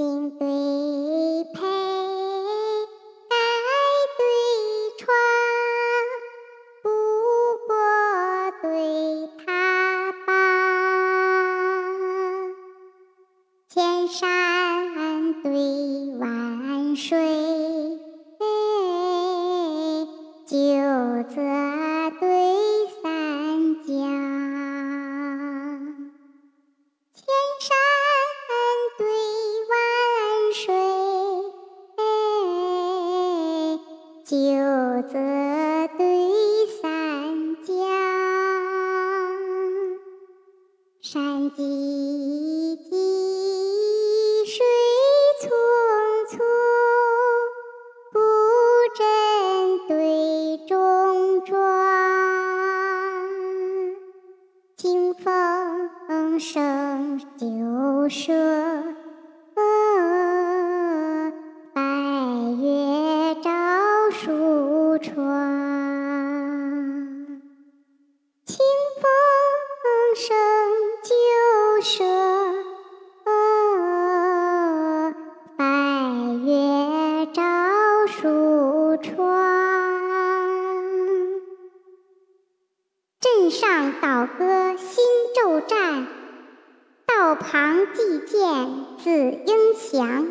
金对配，盖对窗，不过对他邦。千山对万水，九泽九泽对三江，山唧唧，水匆匆，布阵对中庄，清风生酒舍。窗，清风生旧舍，白月照书窗。镇上倒歌新昼战，道旁寄见子英祥。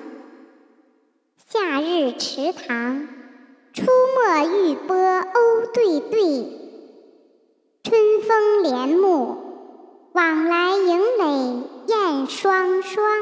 夏日池塘。出没玉波鸥对对，春风帘幕往来迎垒燕双双。